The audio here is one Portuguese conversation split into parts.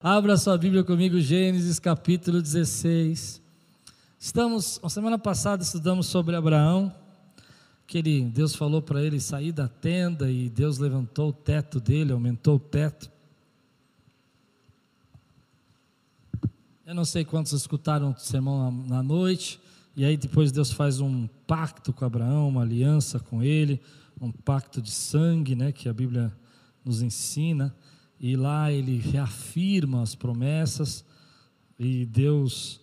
Abra sua Bíblia comigo, Gênesis capítulo 16. Estamos, a semana passada estudamos sobre Abraão, que ele, Deus falou para ele sair da tenda e Deus levantou o teto dele, aumentou o teto. Eu não sei quantos escutaram o sermão na, na noite, e aí depois Deus faz um pacto com Abraão, uma aliança com ele, um pacto de sangue, né, que a Bíblia nos ensina e lá ele reafirma as promessas e Deus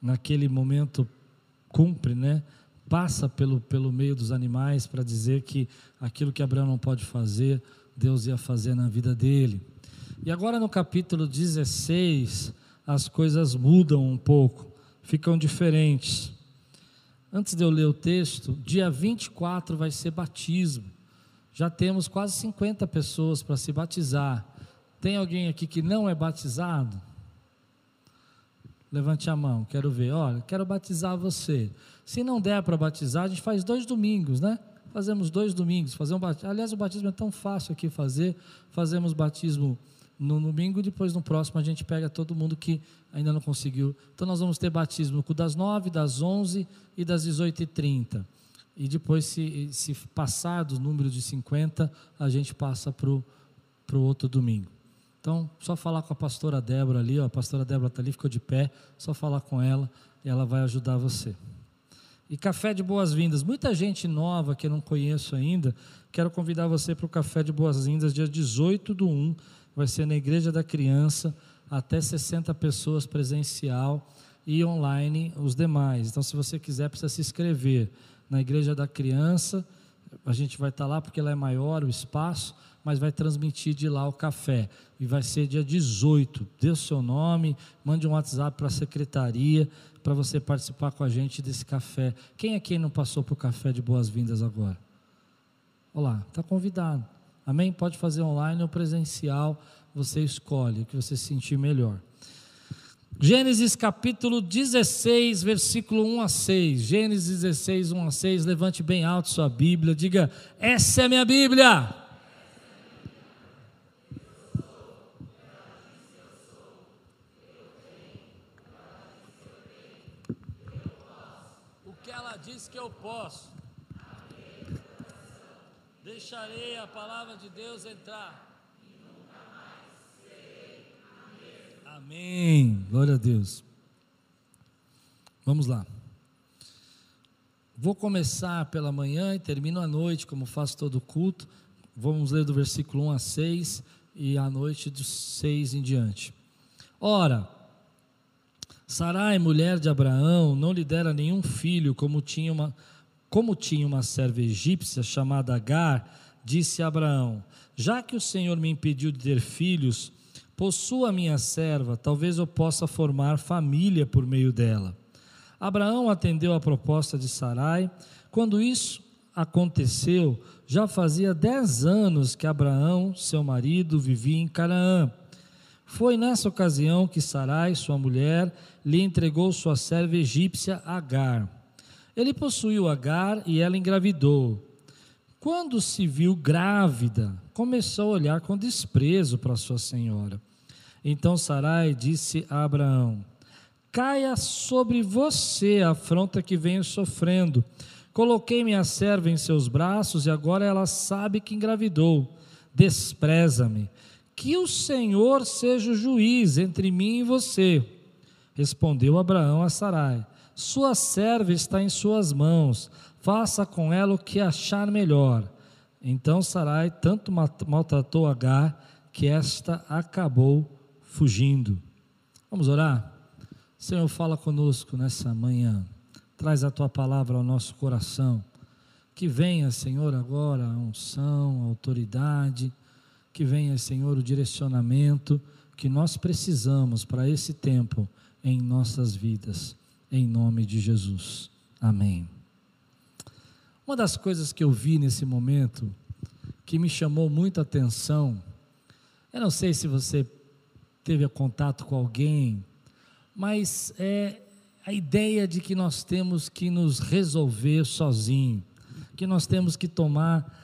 naquele momento cumpre, né? Passa pelo, pelo meio dos animais para dizer que aquilo que Abraão não pode fazer, Deus ia fazer na vida dele. E agora no capítulo 16, as coisas mudam um pouco, ficam diferentes. Antes de eu ler o texto, dia 24 vai ser batismo. Já temos quase 50 pessoas para se batizar. Tem alguém aqui que não é batizado? Levante a mão, quero ver. Olha, quero batizar você. Se não der para batizar, a gente faz dois domingos, né? Fazemos dois domingos. Fazer um batismo. Aliás, o batismo é tão fácil aqui fazer. Fazemos batismo no domingo, depois no próximo a gente pega todo mundo que ainda não conseguiu. Então nós vamos ter batismo das nove, das onze e das dezoito e trinta. E depois, se, se passar do número de 50, a gente passa para o outro domingo. Então, só falar com a pastora Débora ali, ó, a pastora Débora está ali, ficou de pé, só falar com ela e ela vai ajudar você. E café de boas-vindas. Muita gente nova que eu não conheço ainda, quero convidar você para o café de boas-vindas, dia 18 do 1, vai ser na Igreja da Criança, até 60 pessoas presencial e online os demais. Então, se você quiser, precisa se inscrever na Igreja da Criança. A gente vai estar lá porque ela é maior, o espaço mas vai transmitir de lá o café. E vai ser dia 18. Dê o seu nome, mande um WhatsApp para a secretaria para você participar com a gente desse café. Quem é quem não passou para o café de boas-vindas agora? Olá, está convidado. Amém? Pode fazer online ou presencial, você escolhe o que você sentir melhor. Gênesis capítulo 16, versículo 1 a 6. Gênesis 16, 1 a 6. Levante bem alto sua Bíblia. Diga: Essa é minha Bíblia. Eu posso. Deixarei a palavra de Deus entrar. Amém. Glória a Deus. Vamos lá. Vou começar pela manhã e termino à noite, como faço todo culto. Vamos ler do versículo 1 a 6 e à noite dos 6 em diante. Ora, Sarai, mulher de Abraão, não lhe dera nenhum filho, como tinha uma, como tinha uma serva egípcia chamada Agar, disse Abraão: Já que o Senhor me impediu de ter filhos, possua minha serva, talvez eu possa formar família por meio dela. Abraão atendeu a proposta de Sarai. Quando isso aconteceu, já fazia dez anos que Abraão, seu marido, vivia em Canaã. Foi nessa ocasião que Sarai, sua mulher, lhe entregou sua serva egípcia Agar. Ele possuiu Agar e ela engravidou. Quando se viu grávida, começou a olhar com desprezo para sua senhora. Então Sarai disse a Abraão: Caia sobre você a afronta que venho sofrendo. Coloquei minha serva em seus braços e agora ela sabe que engravidou. Despreza-me que o Senhor seja o juiz entre mim e você. Respondeu Abraão a Sarai: Sua serva está em suas mãos, faça com ela o que achar melhor. Então Sarai tanto maltratou Agar que esta acabou fugindo. Vamos orar? Senhor, fala conosco nessa manhã. Traz a tua palavra ao nosso coração. Que venha, Senhor, agora a unção, a autoridade que venha, Senhor, o direcionamento que nós precisamos para esse tempo em nossas vidas, em nome de Jesus. Amém. Uma das coisas que eu vi nesse momento que me chamou muita atenção, eu não sei se você teve contato com alguém, mas é a ideia de que nós temos que nos resolver sozinho, que nós temos que tomar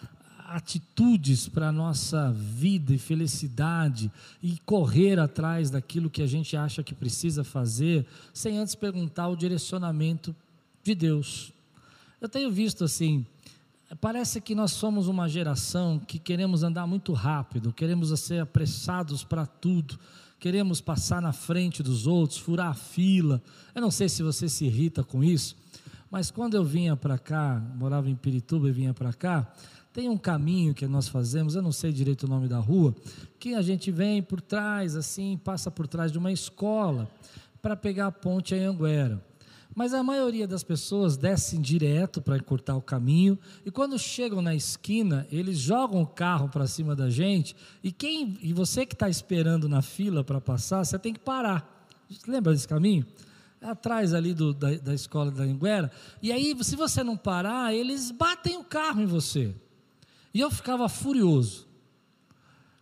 atitudes para a nossa vida e felicidade e correr atrás daquilo que a gente acha que precisa fazer, sem antes perguntar o direcionamento de Deus. Eu tenho visto assim, parece que nós somos uma geração que queremos andar muito rápido, queremos ser apressados para tudo, queremos passar na frente dos outros, furar a fila. Eu não sei se você se irrita com isso, mas quando eu vinha para cá, morava em Pirituba e vinha para cá, tem um caminho que nós fazemos, eu não sei direito o nome da rua, que a gente vem por trás, assim, passa por trás de uma escola para pegar a ponte Anhanguera. Mas a maioria das pessoas descem direto para encurtar o caminho e quando chegam na esquina, eles jogam o carro para cima da gente e quem e você que está esperando na fila para passar, você tem que parar. Lembra desse caminho? É atrás ali do, da, da escola da Anguera. E aí, se você não parar, eles batem o carro em você. E eu ficava furioso.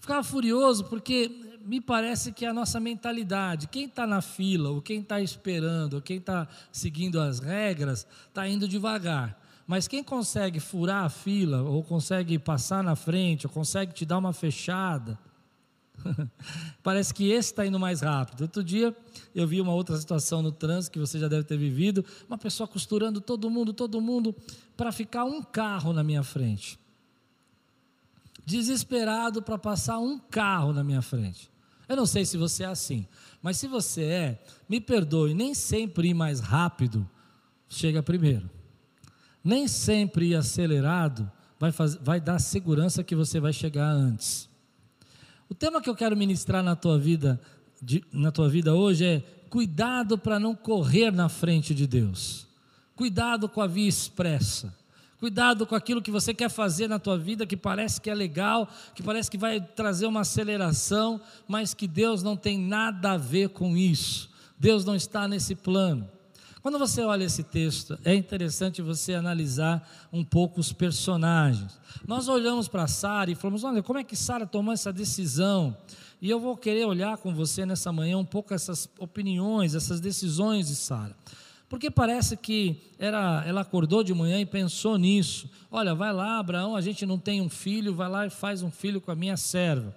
Ficava furioso porque me parece que a nossa mentalidade, quem está na fila, ou quem está esperando, ou quem está seguindo as regras, está indo devagar. Mas quem consegue furar a fila, ou consegue passar na frente, ou consegue te dar uma fechada, parece que esse está indo mais rápido. Outro dia eu vi uma outra situação no trânsito que você já deve ter vivido, uma pessoa costurando todo mundo, todo mundo, para ficar um carro na minha frente desesperado para passar um carro na minha frente. Eu não sei se você é assim, mas se você é, me perdoe, nem sempre ir mais rápido chega primeiro. Nem sempre ir acelerado vai, vai dar segurança que você vai chegar antes. O tema que eu quero ministrar na tua vida, de, na tua vida hoje é cuidado para não correr na frente de Deus. Cuidado com a via expressa. Cuidado com aquilo que você quer fazer na tua vida que parece que é legal, que parece que vai trazer uma aceleração, mas que Deus não tem nada a ver com isso. Deus não está nesse plano. Quando você olha esse texto, é interessante você analisar um pouco os personagens. Nós olhamos para Sara e falamos: olha, como é que Sara tomou essa decisão? E eu vou querer olhar com você nessa manhã um pouco essas opiniões, essas decisões de Sara. Porque parece que era, ela acordou de manhã e pensou nisso. Olha, vai lá, Abraão, a gente não tem um filho, vai lá e faz um filho com a minha serva.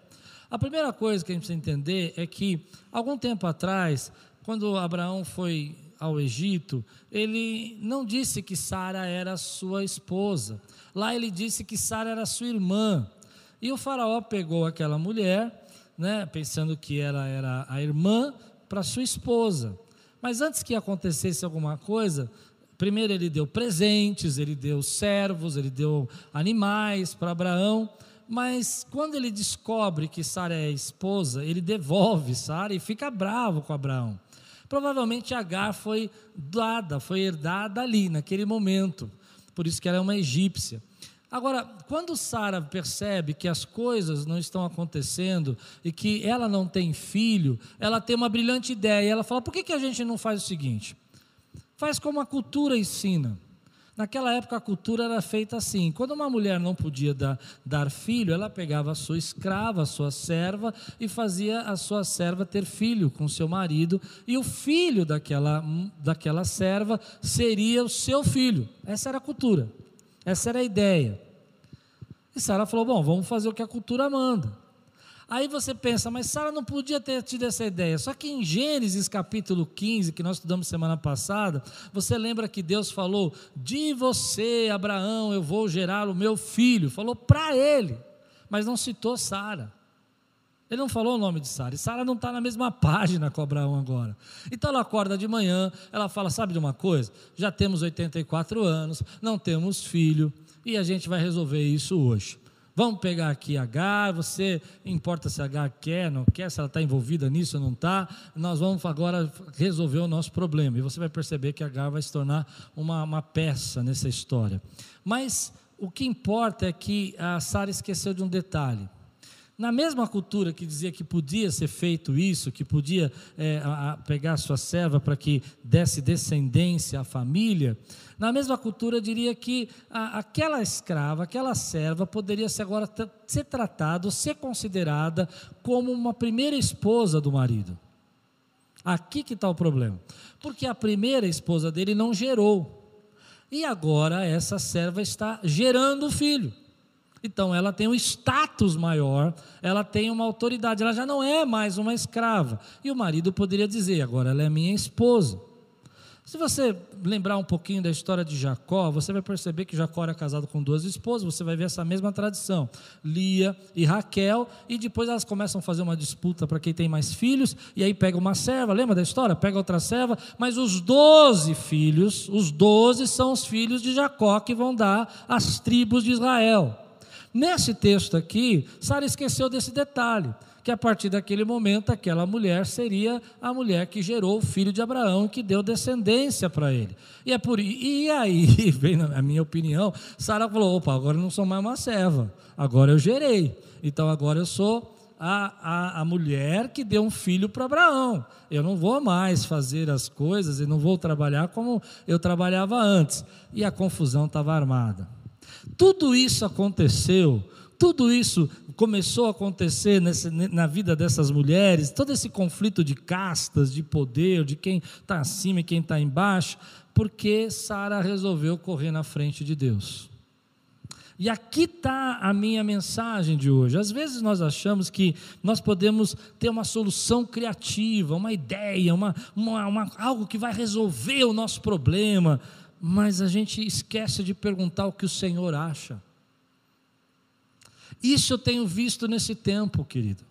A primeira coisa que a gente precisa entender é que, algum tempo atrás, quando Abraão foi ao Egito, ele não disse que Sara era sua esposa. Lá ele disse que Sara era sua irmã. E o faraó pegou aquela mulher, né, pensando que ela era a irmã, para sua esposa. Mas antes que acontecesse alguma coisa, primeiro ele deu presentes, ele deu servos, ele deu animais para Abraão. Mas quando ele descobre que Sara é esposa, ele devolve Sara e fica bravo com Abraão. Provavelmente Agar foi dada, foi herdada ali, naquele momento. Por isso que ela é uma egípcia. Agora, quando Sara percebe que as coisas não estão acontecendo e que ela não tem filho, ela tem uma brilhante ideia. Ela fala: por que, que a gente não faz o seguinte? Faz como a cultura ensina. Naquela época a cultura era feita assim: quando uma mulher não podia dar, dar, filho, ela pegava a sua escrava, a sua serva, e fazia a sua serva ter filho com seu marido, e o filho daquela, daquela serva seria o seu filho. Essa era a cultura, essa era a ideia. E Sara falou: Bom, vamos fazer o que a cultura manda. Aí você pensa, mas Sara não podia ter tido essa ideia. Só que em Gênesis capítulo 15, que nós estudamos semana passada, você lembra que Deus falou: De você, Abraão, eu vou gerar o meu filho. Falou para ele, mas não citou Sara. Ele não falou o nome de Sara. E Sara não está na mesma página com Abraão agora. Então ela acorda de manhã, ela fala: Sabe de uma coisa? Já temos 84 anos, não temos filho e a gente vai resolver isso hoje. Vamos pegar aqui H, você importa se H quer, não quer, se ela está envolvida nisso ou não está, nós vamos agora resolver o nosso problema. E você vai perceber que H vai se tornar uma, uma peça nessa história. Mas o que importa é que a Sara esqueceu de um detalhe. Na mesma cultura que dizia que podia ser feito isso, que podia é, a, a pegar sua serva para que desse descendência à família, na mesma cultura diria que a, aquela escrava, aquela serva, poderia ser agora ser tratada, ser considerada como uma primeira esposa do marido. Aqui que está o problema. Porque a primeira esposa dele não gerou. E agora essa serva está gerando o filho. Então ela tem um status maior, ela tem uma autoridade, ela já não é mais uma escrava. E o marido poderia dizer: agora ela é minha esposa. Se você lembrar um pouquinho da história de Jacó, você vai perceber que Jacó era casado com duas esposas, você vai ver essa mesma tradição, Lia e Raquel, e depois elas começam a fazer uma disputa para quem tem mais filhos, e aí pega uma serva, lembra da história? Pega outra serva, mas os doze filhos, os doze são os filhos de Jacó que vão dar as tribos de Israel. Nesse texto aqui, Sara esqueceu desse detalhe que a partir daquele momento aquela mulher seria a mulher que gerou o filho de Abraão, que deu descendência para ele. E é por e aí, vem a minha opinião, Sara falou: opa, agora eu não sou mais uma serva, agora eu gerei. Então agora eu sou a, a, a mulher que deu um filho para Abraão. Eu não vou mais fazer as coisas e não vou trabalhar como eu trabalhava antes. E a confusão estava armada. Tudo isso aconteceu tudo isso começou a acontecer nessa, na vida dessas mulheres, todo esse conflito de castas, de poder, de quem está acima e quem está embaixo, porque Sara resolveu correr na frente de Deus. E aqui está a minha mensagem de hoje. Às vezes nós achamos que nós podemos ter uma solução criativa, uma ideia, uma, uma, uma, algo que vai resolver o nosso problema, mas a gente esquece de perguntar o que o Senhor acha. Isso eu tenho visto nesse tempo, querido.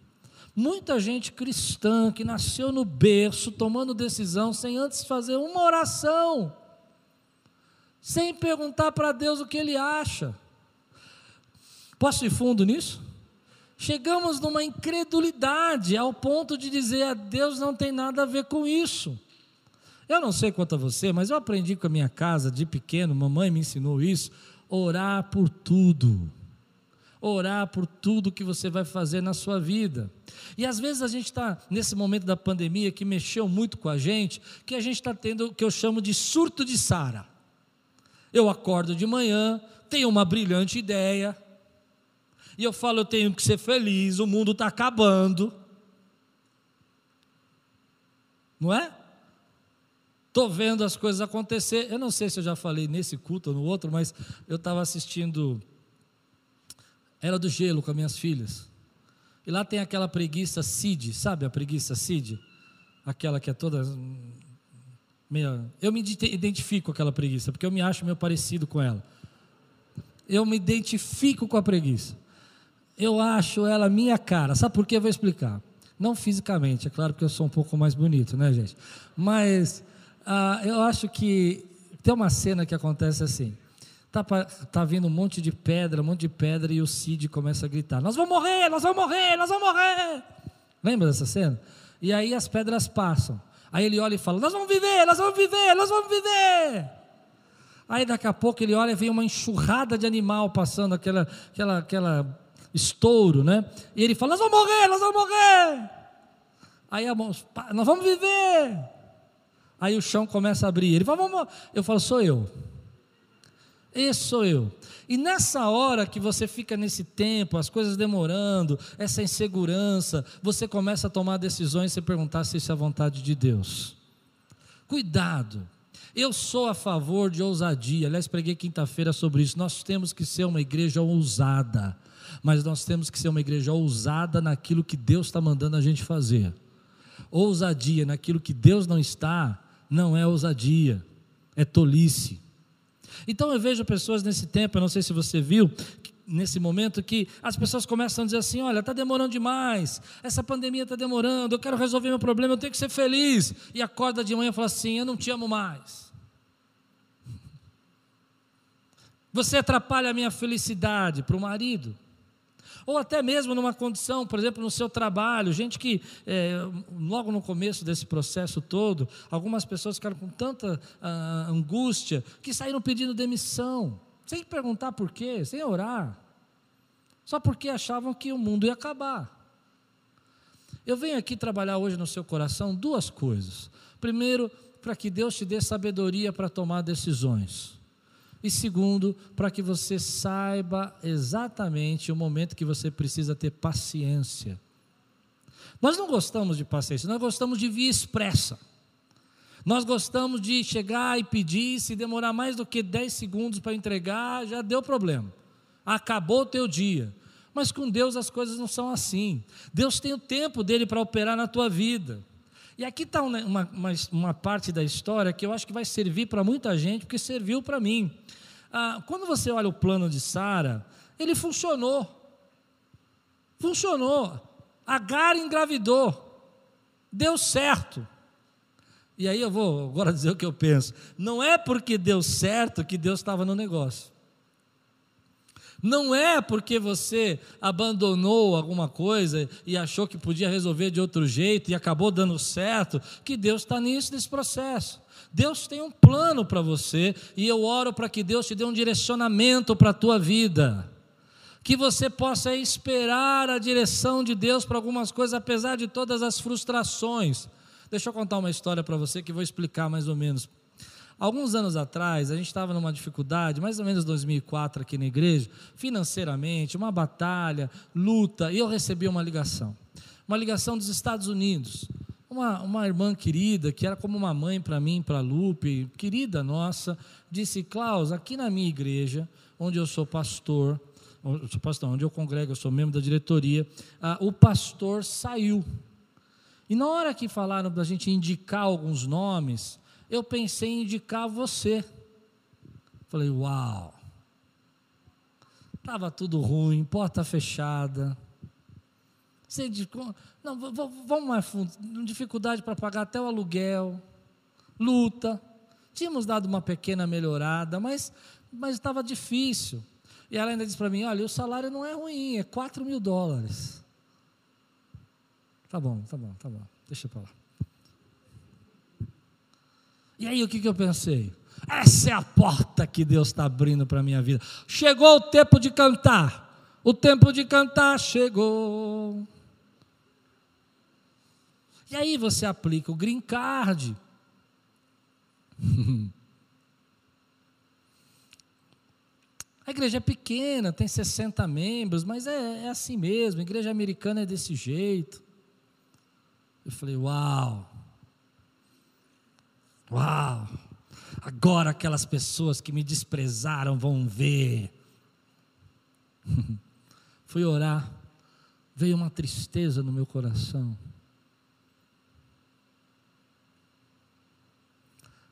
Muita gente cristã que nasceu no berço, tomando decisão sem antes fazer uma oração, sem perguntar para Deus o que Ele acha. Posso ir fundo nisso? Chegamos numa incredulidade ao ponto de dizer a Deus não tem nada a ver com isso. Eu não sei quanto a você, mas eu aprendi com a minha casa de pequeno, mamãe me ensinou isso, orar por tudo orar por tudo que você vai fazer na sua vida. E às vezes a gente está nesse momento da pandemia que mexeu muito com a gente, que a gente está tendo o que eu chamo de surto de Sara. Eu acordo de manhã, tenho uma brilhante ideia, e eu falo, eu tenho que ser feliz, o mundo está acabando. Não é? Estou vendo as coisas acontecer. Eu não sei se eu já falei nesse culto ou no outro, mas eu estava assistindo era do gelo com as minhas filhas. E lá tem aquela preguiça Cid, sabe a preguiça Cid? Aquela que é toda meio... Eu me identifico com aquela preguiça, porque eu me acho meio parecido com ela. Eu me identifico com a preguiça. Eu acho ela minha cara. Sabe por quê? Eu vou explicar. Não fisicamente, é claro que eu sou um pouco mais bonito, né, gente? Mas ah, eu acho que tem uma cena que acontece assim. Tá, tá vindo um monte de pedra, um monte de pedra, e o Cid começa a gritar: Nós vamos morrer, nós vamos morrer, nós vamos morrer. Lembra dessa cena? E aí as pedras passam. Aí ele olha e fala: Nós vamos viver, nós vamos viver, nós vamos viver. Aí daqui a pouco ele olha e vem uma enxurrada de animal passando, aquela, aquela, aquela estouro, né? E ele fala: Nós vamos morrer, nós vamos morrer. Aí a mão, nós vamos viver. Aí o chão começa a abrir. Ele fala: Vamos. Eu falo: Sou eu. Esse sou eu. E nessa hora que você fica nesse tempo, as coisas demorando, essa insegurança, você começa a tomar decisões e se perguntar se isso é a vontade de Deus. Cuidado. Eu sou a favor de ousadia. Aliás, preguei quinta-feira sobre isso. Nós temos que ser uma igreja ousada, mas nós temos que ser uma igreja ousada naquilo que Deus está mandando a gente fazer. Ousadia naquilo que Deus não está, não é ousadia, é tolice. Então eu vejo pessoas nesse tempo, eu não sei se você viu, nesse momento que as pessoas começam a dizer assim: olha, está demorando demais, essa pandemia está demorando, eu quero resolver meu problema, eu tenho que ser feliz. E acorda de manhã e fala assim: eu não te amo mais. Você atrapalha a minha felicidade para o marido. Ou até mesmo numa condição, por exemplo, no seu trabalho, gente que é, logo no começo desse processo todo, algumas pessoas ficaram com tanta ah, angústia que saíram pedindo demissão, sem perguntar por quê, sem orar, só porque achavam que o mundo ia acabar. Eu venho aqui trabalhar hoje no seu coração duas coisas. Primeiro, para que Deus te dê sabedoria para tomar decisões. E segundo, para que você saiba exatamente o momento que você precisa ter paciência. Nós não gostamos de paciência, nós gostamos de via expressa. Nós gostamos de chegar e pedir, se demorar mais do que 10 segundos para entregar, já deu problema. acabou o teu dia. Mas com Deus as coisas não são assim. Deus tem o tempo dele para operar na tua vida. E aqui está uma, uma, uma, parte da história que eu acho que vai servir para muita gente, porque serviu para mim. Ah, quando você olha o plano de Sara, ele funcionou. Funcionou. Agar engravidou. Deu certo. E aí eu vou agora dizer o que eu penso. Não é porque deu certo que Deus estava no negócio. Não é porque você abandonou alguma coisa e achou que podia resolver de outro jeito e acabou dando certo que Deus está nisso, nesse processo. Deus tem um plano para você e eu oro para que Deus te dê um direcionamento para a tua vida. Que você possa esperar a direção de Deus para algumas coisas, apesar de todas as frustrações. Deixa eu contar uma história para você que vou explicar mais ou menos Alguns anos atrás, a gente estava numa dificuldade, mais ou menos 2004 aqui na igreja, financeiramente, uma batalha, luta, e eu recebi uma ligação. Uma ligação dos Estados Unidos. Uma, uma irmã querida, que era como uma mãe para mim, para Lupe, querida nossa, disse: Klaus, aqui na minha igreja, onde eu sou pastor, eu sou pastor, onde eu congrego, eu sou membro da diretoria, ah, o pastor saiu. E na hora que falaram para a gente indicar alguns nomes, eu pensei em indicar você. Falei, uau. Estava tudo ruim, porta fechada. Você não, vamos mais fundo. Dificuldade para pagar até o aluguel, luta. Tínhamos dado uma pequena melhorada, mas, mas estava difícil. E ela ainda disse para mim: olha, o salário não é ruim, é 4 mil dólares. Tá bom, tá bom, tá bom, deixa para lá. E aí o que, que eu pensei? Essa é a porta que Deus está abrindo para a minha vida. Chegou o tempo de cantar. O tempo de cantar chegou. E aí você aplica o green card. A igreja é pequena, tem 60 membros, mas é, é assim mesmo. A igreja americana é desse jeito. Eu falei, uau. Uau! Agora aquelas pessoas que me desprezaram vão ver. Fui orar, veio uma tristeza no meu coração.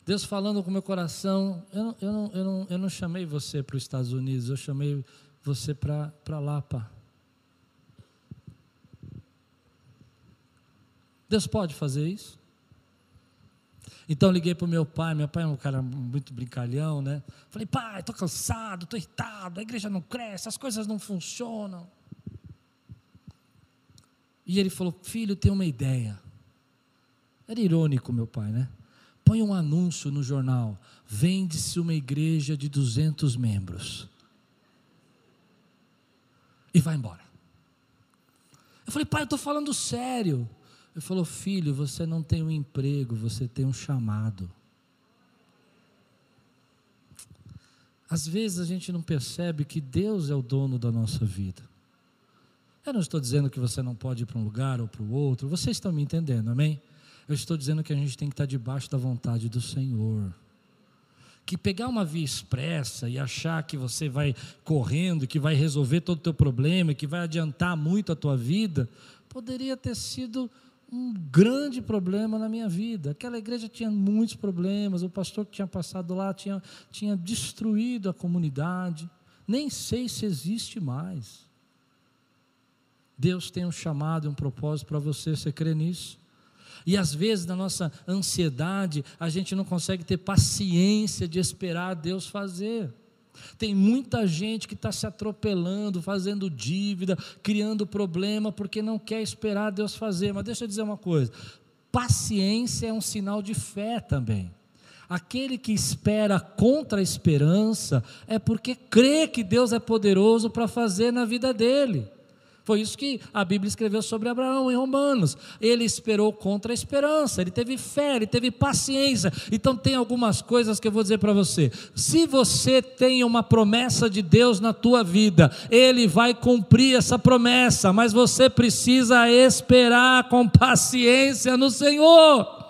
Deus falando com meu coração, eu não, eu não, eu não, eu não chamei você para os Estados Unidos, eu chamei você para Lapa. Deus pode fazer isso? Então liguei para o meu pai, meu pai é um cara muito brincalhão, né? Falei, pai, estou cansado, estou irritado, a igreja não cresce, as coisas não funcionam. E ele falou, filho, tem uma ideia. Era irônico, meu pai, né? Põe um anúncio no jornal, vende-se uma igreja de 200 membros. E vai embora. Eu falei, pai, eu estou falando sério. Ele falou: Filho, você não tem um emprego, você tem um chamado. Às vezes a gente não percebe que Deus é o dono da nossa vida. Eu não estou dizendo que você não pode ir para um lugar ou para o outro, vocês estão me entendendo, amém? Eu estou dizendo que a gente tem que estar debaixo da vontade do Senhor. Que pegar uma via expressa e achar que você vai correndo, que vai resolver todo o teu problema, que vai adiantar muito a tua vida, poderia ter sido um grande problema na minha vida. Aquela igreja tinha muitos problemas, o pastor que tinha passado lá tinha, tinha destruído a comunidade. Nem sei se existe mais. Deus tem um chamado e um propósito para você, você crê nisso? E às vezes, na nossa ansiedade, a gente não consegue ter paciência de esperar Deus fazer. Tem muita gente que está se atropelando, fazendo dívida, criando problema, porque não quer esperar Deus fazer. Mas deixa eu dizer uma coisa: paciência é um sinal de fé também. Aquele que espera contra a esperança é porque crê que Deus é poderoso para fazer na vida dele. Foi isso que a Bíblia escreveu sobre Abraão em Romanos. Ele esperou contra a esperança, ele teve fé, ele teve paciência. Então, tem algumas coisas que eu vou dizer para você. Se você tem uma promessa de Deus na tua vida, ele vai cumprir essa promessa, mas você precisa esperar com paciência no Senhor.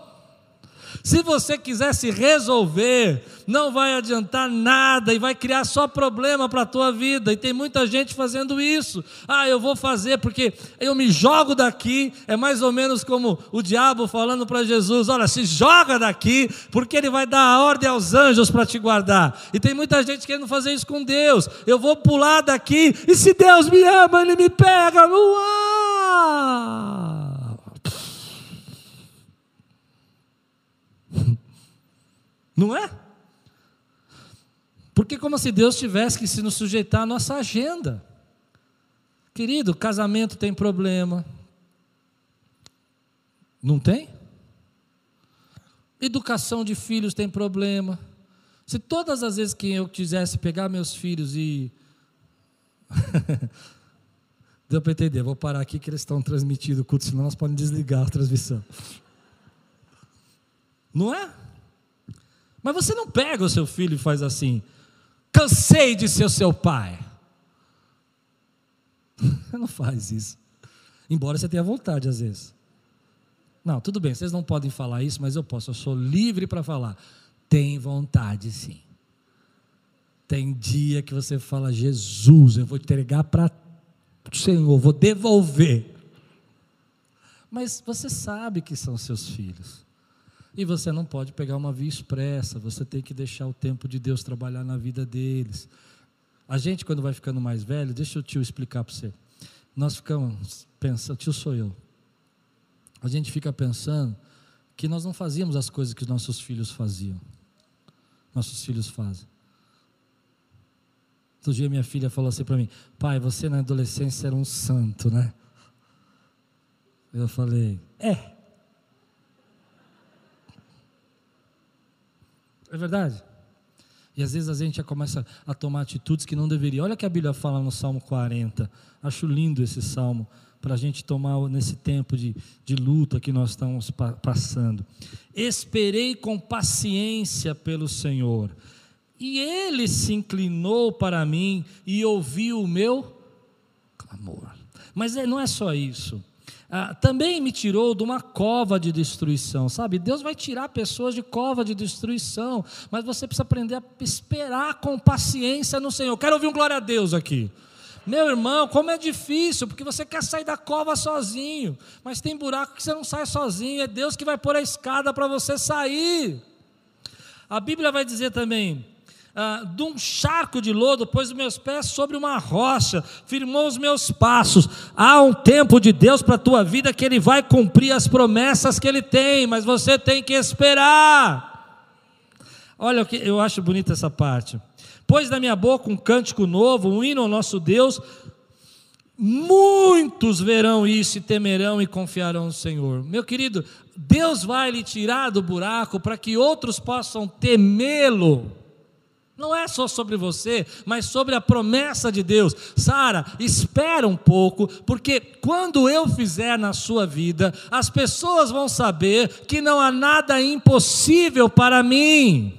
Se você quiser se resolver, não vai adiantar nada e vai criar só problema para a tua vida. E tem muita gente fazendo isso. Ah, eu vou fazer porque eu me jogo daqui. É mais ou menos como o diabo falando para Jesus: olha, se joga daqui, porque ele vai dar a ordem aos anjos para te guardar. E tem muita gente querendo fazer isso com Deus. Eu vou pular daqui e se Deus me ama, ele me pega no Não é? Porque como se Deus tivesse que se nos sujeitar à nossa agenda. Querido, casamento tem problema. Não tem? Educação de filhos tem problema. Se todas as vezes que eu quisesse pegar meus filhos e. Deu para entender, vou parar aqui que eles estão transmitindo o culto, senão nós podemos desligar a transmissão. Não é? Mas você não pega o seu filho e faz assim: cansei de ser seu pai. Você não faz isso. Embora você tenha vontade às vezes. Não, tudo bem, vocês não podem falar isso, mas eu posso, eu sou livre para falar. Tem vontade sim. Tem dia que você fala, Jesus, eu vou entregar para o Senhor, vou devolver. Mas você sabe que são seus filhos. E você não pode pegar uma via expressa, você tem que deixar o tempo de Deus trabalhar na vida deles. A gente, quando vai ficando mais velho, deixa o tio explicar para você. Nós ficamos pensando, tio sou eu. A gente fica pensando que nós não fazíamos as coisas que nossos filhos faziam. Nossos filhos fazem. Outro dia minha filha falou assim para mim: Pai, você na adolescência era um santo, né? Eu falei: É. É verdade? E às vezes a gente já começa a tomar atitudes que não deveria. Olha o que a Bíblia fala no Salmo 40. Acho lindo esse salmo para a gente tomar nesse tempo de, de luta que nós estamos pa passando. Esperei com paciência pelo Senhor, e Ele se inclinou para mim e ouviu o meu clamor. Mas é, não é só isso ah, também me tirou de uma cova de destruição, sabe? Deus vai tirar pessoas de cova de destruição, mas você precisa aprender a esperar com paciência no Senhor. Quero ouvir um glória a Deus aqui. Meu irmão, como é difícil, porque você quer sair da cova sozinho, mas tem buraco que você não sai sozinho, é Deus que vai pôr a escada para você sair. A Bíblia vai dizer também: ah, de um charco de lodo, pôs os meus pés sobre uma rocha, firmou os meus passos. Há um tempo de Deus para a tua vida que Ele vai cumprir as promessas que Ele tem, mas você tem que esperar. Olha eu acho bonita essa parte. Pôs na minha boca um cântico novo, um hino ao nosso Deus. Muitos verão isso e temerão e confiarão no Senhor. Meu querido, Deus vai lhe tirar do buraco para que outros possam temê-lo. Não é só sobre você, mas sobre a promessa de Deus. Sara, espera um pouco, porque quando eu fizer na sua vida, as pessoas vão saber que não há nada impossível para mim.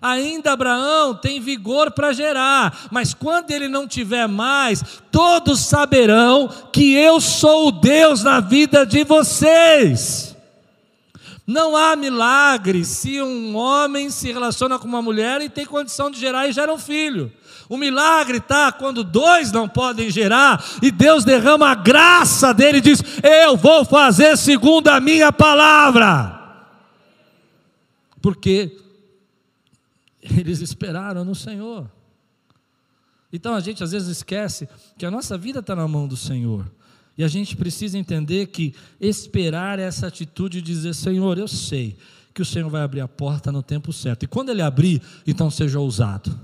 Ainda Abraão tem vigor para gerar, mas quando ele não tiver mais, todos saberão que eu sou o Deus na vida de vocês. Não há milagre se um homem se relaciona com uma mulher e tem condição de gerar e gera um filho. O milagre está quando dois não podem gerar e Deus derrama a graça dele e diz: Eu vou fazer segundo a minha palavra. Porque eles esperaram no Senhor. Então a gente às vezes esquece que a nossa vida está na mão do Senhor. E a gente precisa entender que esperar essa atitude de dizer: Senhor, eu sei que o Senhor vai abrir a porta no tempo certo. E quando Ele abrir, então seja ousado.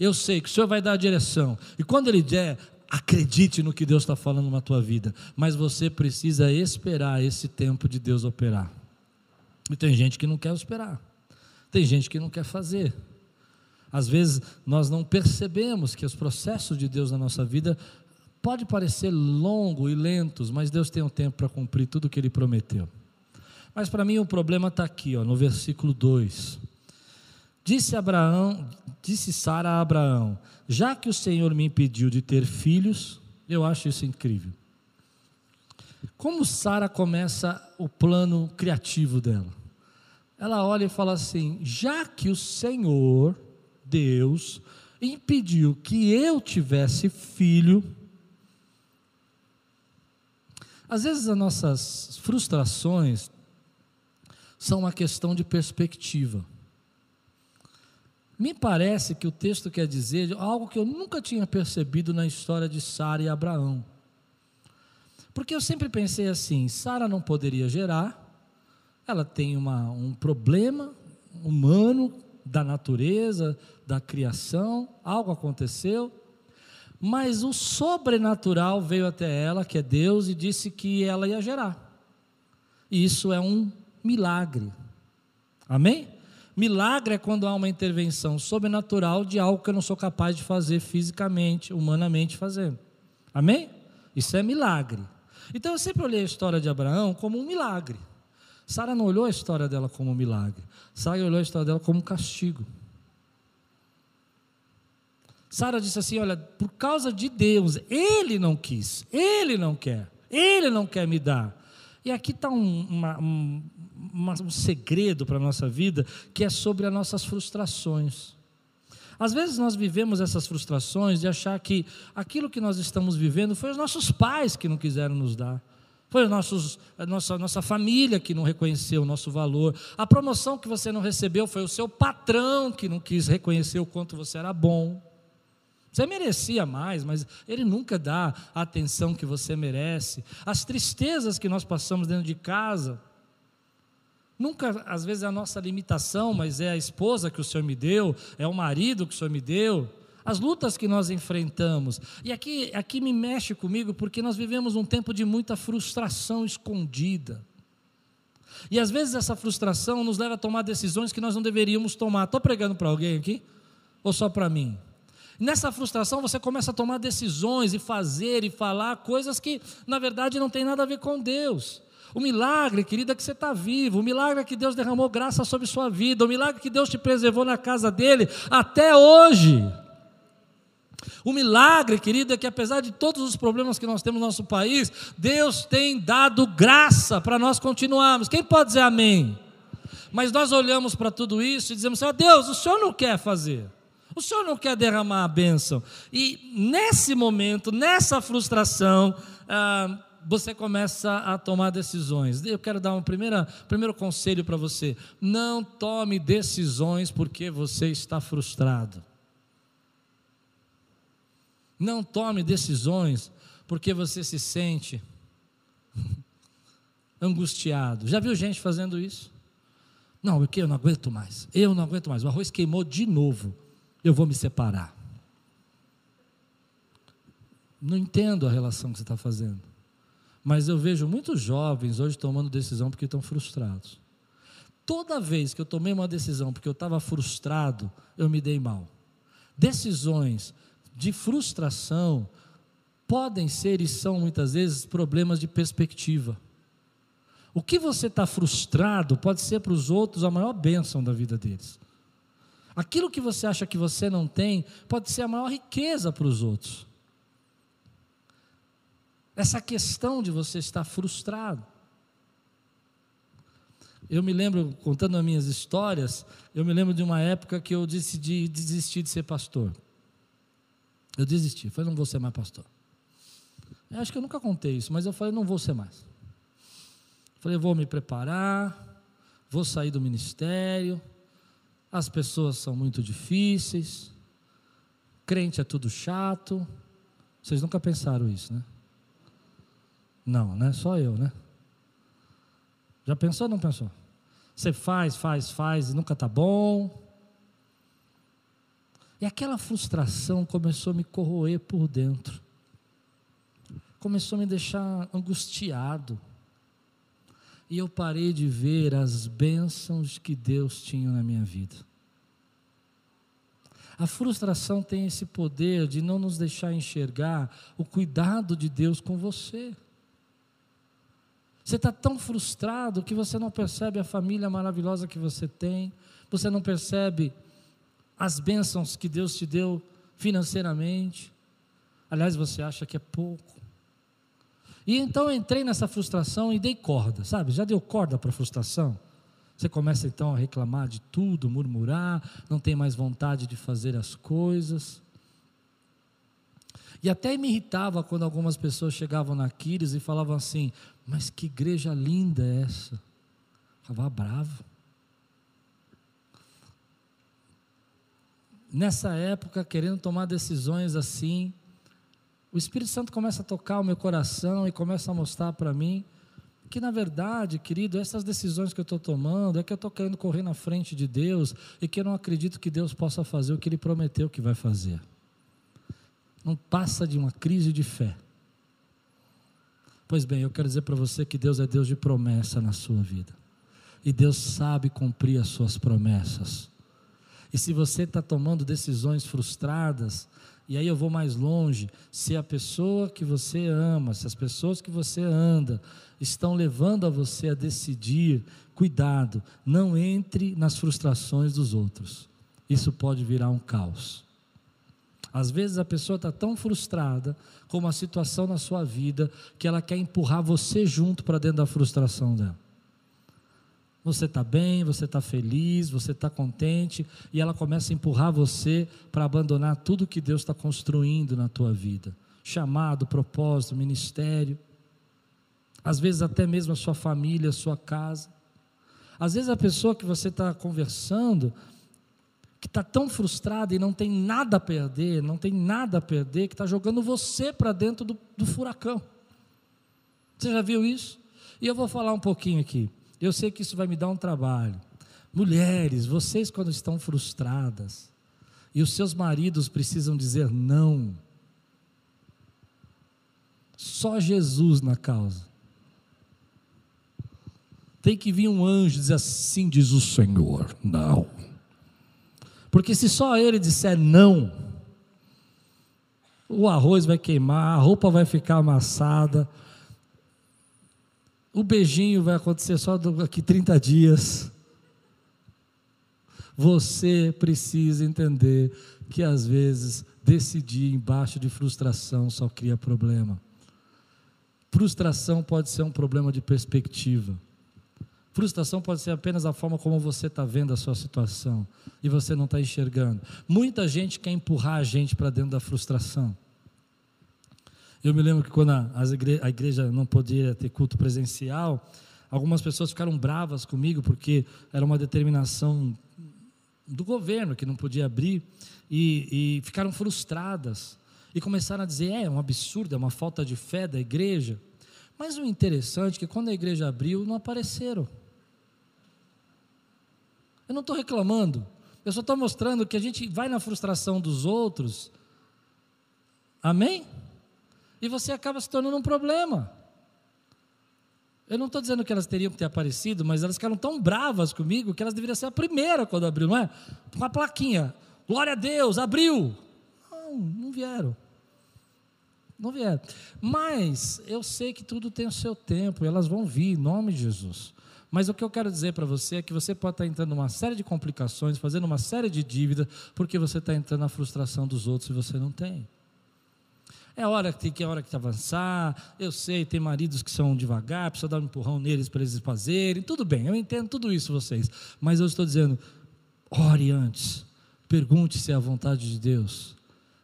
Eu sei que o Senhor vai dar a direção. E quando Ele der, acredite no que Deus está falando na tua vida. Mas você precisa esperar esse tempo de Deus operar. E tem gente que não quer esperar. Tem gente que não quer fazer. Às vezes nós não percebemos que os processos de Deus na nossa vida Pode parecer longo e lentos, mas Deus tem um tempo para cumprir tudo o que Ele prometeu. Mas para mim o problema está aqui, ó, no versículo 2. Disse Abraão, disse Sara a Abraão: Já que o Senhor me impediu de ter filhos, eu acho isso incrível. Como Sara começa o plano criativo dela? ela olha e fala assim: já que o Senhor, Deus, impediu que eu tivesse filho, às vezes as nossas frustrações são uma questão de perspectiva. Me parece que o texto quer dizer algo que eu nunca tinha percebido na história de Sara e Abraão. Porque eu sempre pensei assim: Sara não poderia gerar, ela tem uma, um problema humano da natureza, da criação, algo aconteceu, mas o sobrenatural veio até ela, que é Deus, e disse que ela ia gerar. E isso é um milagre. Amém? Milagre é quando há uma intervenção sobrenatural de algo que eu não sou capaz de fazer fisicamente, humanamente fazendo. Amém? Isso é milagre. Então eu sempre olhei a história de Abraão como um milagre. Sara não olhou a história dela como um milagre. Sara olhou a história dela como um castigo. Sara disse assim: Olha, por causa de Deus, Ele não quis, Ele não quer, Ele não quer me dar. E aqui está um, um, um segredo para a nossa vida, que é sobre as nossas frustrações. Às vezes nós vivemos essas frustrações de achar que aquilo que nós estamos vivendo foi os nossos pais que não quiseram nos dar. Foi nossos, a nossa, nossa família que não reconheceu o nosso valor. A promoção que você não recebeu foi o seu patrão que não quis reconhecer o quanto você era bom. Você merecia mais, mas ele nunca dá a atenção que você merece. As tristezas que nós passamos dentro de casa, nunca, às vezes, é a nossa limitação, mas é a esposa que o Senhor me deu, é o marido que o Senhor me deu. As lutas que nós enfrentamos. E aqui, aqui me mexe comigo porque nós vivemos um tempo de muita frustração escondida. E às vezes essa frustração nos leva a tomar decisões que nós não deveríamos tomar. Estou pregando para alguém aqui? Ou só para mim? Nessa frustração você começa a tomar decisões e fazer e falar coisas que na verdade não tem nada a ver com Deus. O milagre, querida, é que você está vivo, o milagre é que Deus derramou graça sobre sua vida, o milagre é que Deus te preservou na casa dele até hoje. O milagre, querida, é que apesar de todos os problemas que nós temos no nosso país, Deus tem dado graça para nós continuarmos. Quem pode dizer amém? Mas nós olhamos para tudo isso e dizemos oh, Deus, o Senhor não quer fazer. O Senhor não quer derramar a bênção. E nesse momento, nessa frustração, ah, você começa a tomar decisões. Eu quero dar um primeiro conselho para você: não tome decisões porque você está frustrado. Não tome decisões porque você se sente angustiado. Já viu gente fazendo isso? Não, porque eu não aguento mais. Eu não aguento mais. O arroz queimou de novo eu vou me separar. Não entendo a relação que você está fazendo. Mas eu vejo muitos jovens hoje tomando decisão porque estão frustrados. Toda vez que eu tomei uma decisão porque eu estava frustrado, eu me dei mal. Decisões de frustração podem ser e são muitas vezes problemas de perspectiva. O que você está frustrado pode ser para os outros a maior bênção da vida deles. Aquilo que você acha que você não tem pode ser a maior riqueza para os outros. Essa questão de você estar frustrado. Eu me lembro, contando as minhas histórias, eu me lembro de uma época que eu decidi desistir de ser pastor. Eu desisti, falei, não vou ser mais pastor. Eu acho que eu nunca contei isso, mas eu falei, não vou ser mais. falei, vou me preparar, vou sair do ministério, as pessoas são muito difíceis, crente é tudo chato. Vocês nunca pensaram isso, né? Não, né? Só eu, né? Já pensou ou não pensou? Você faz, faz, faz e nunca está bom. E aquela frustração começou a me corroer por dentro. Começou a me deixar angustiado. E eu parei de ver as bênçãos que Deus tinha na minha vida. A frustração tem esse poder de não nos deixar enxergar o cuidado de Deus com você. Você está tão frustrado que você não percebe a família maravilhosa que você tem, você não percebe as bênçãos que Deus te deu financeiramente. Aliás, você acha que é pouco. E então eu entrei nessa frustração e dei corda, sabe? Já deu corda para a frustração? Você começa então a reclamar de tudo, murmurar, não tem mais vontade de fazer as coisas. E até me irritava quando algumas pessoas chegavam na Quiris e falavam assim: Mas que igreja linda é essa? Ficava bravo. Nessa época, querendo tomar decisões assim, o Espírito Santo começa a tocar o meu coração e começa a mostrar para mim que na verdade, querido, essas decisões que eu estou tomando é que eu estou querendo correr na frente de Deus e que eu não acredito que Deus possa fazer o que Ele prometeu que vai fazer. Não passa de uma crise de fé. Pois bem, eu quero dizer para você que Deus é Deus de promessa na sua vida. E Deus sabe cumprir as suas promessas. E se você está tomando decisões frustradas, e aí eu vou mais longe, se a pessoa que você ama, se as pessoas que você anda, estão levando a você a decidir, cuidado, não entre nas frustrações dos outros. Isso pode virar um caos. Às vezes a pessoa está tão frustrada com uma situação na sua vida que ela quer empurrar você junto para dentro da frustração dela. Você está bem, você está feliz, você está contente, e ela começa a empurrar você para abandonar tudo que Deus está construindo na tua vida chamado, propósito, ministério às vezes até mesmo a sua família, a sua casa. Às vezes a pessoa que você está conversando, que está tão frustrada e não tem nada a perder, não tem nada a perder, que está jogando você para dentro do, do furacão. Você já viu isso? E eu vou falar um pouquinho aqui. Eu sei que isso vai me dar um trabalho. Mulheres, vocês quando estão frustradas e os seus maridos precisam dizer não, só Jesus na causa. Tem que vir um anjo e dizer assim diz o Senhor. Não. Porque se só ele disser não, o arroz vai queimar, a roupa vai ficar amassada, o beijinho vai acontecer só daqui 30 dias. Você precisa entender que às vezes decidir embaixo de frustração só cria problema. Frustração pode ser um problema de perspectiva. Frustração pode ser apenas a forma como você está vendo a sua situação e você não está enxergando. Muita gente quer empurrar a gente para dentro da frustração. Eu me lembro que quando a, a igreja não podia ter culto presencial, algumas pessoas ficaram bravas comigo porque era uma determinação do governo que não podia abrir e, e ficaram frustradas e começaram a dizer: é, é um absurdo, é uma falta de fé da igreja. Mas o interessante é que quando a igreja abriu, não apareceram. Eu não estou reclamando. Eu só estou mostrando que a gente vai na frustração dos outros. Amém? E você acaba se tornando um problema. Eu não estou dizendo que elas teriam que ter aparecido, mas elas ficaram tão bravas comigo que elas deveriam ser a primeira quando abriu, não é? Com a plaquinha. Glória a Deus, abriu. Não, não vieram. Não vieram. Mas eu sei que tudo tem o seu tempo, e elas vão vir, em nome de Jesus. Mas o que eu quero dizer para você é que você pode estar entrando numa série de complicações, fazendo uma série de dívidas, porque você está entrando na frustração dos outros e você não tem. É hora que tem que é hora que avançar. Eu sei, tem maridos que são devagar, precisa dar um empurrão neles para eles fazerem. Tudo bem, eu entendo tudo isso vocês. Mas eu estou dizendo, ore antes. Pergunte se é a vontade de Deus.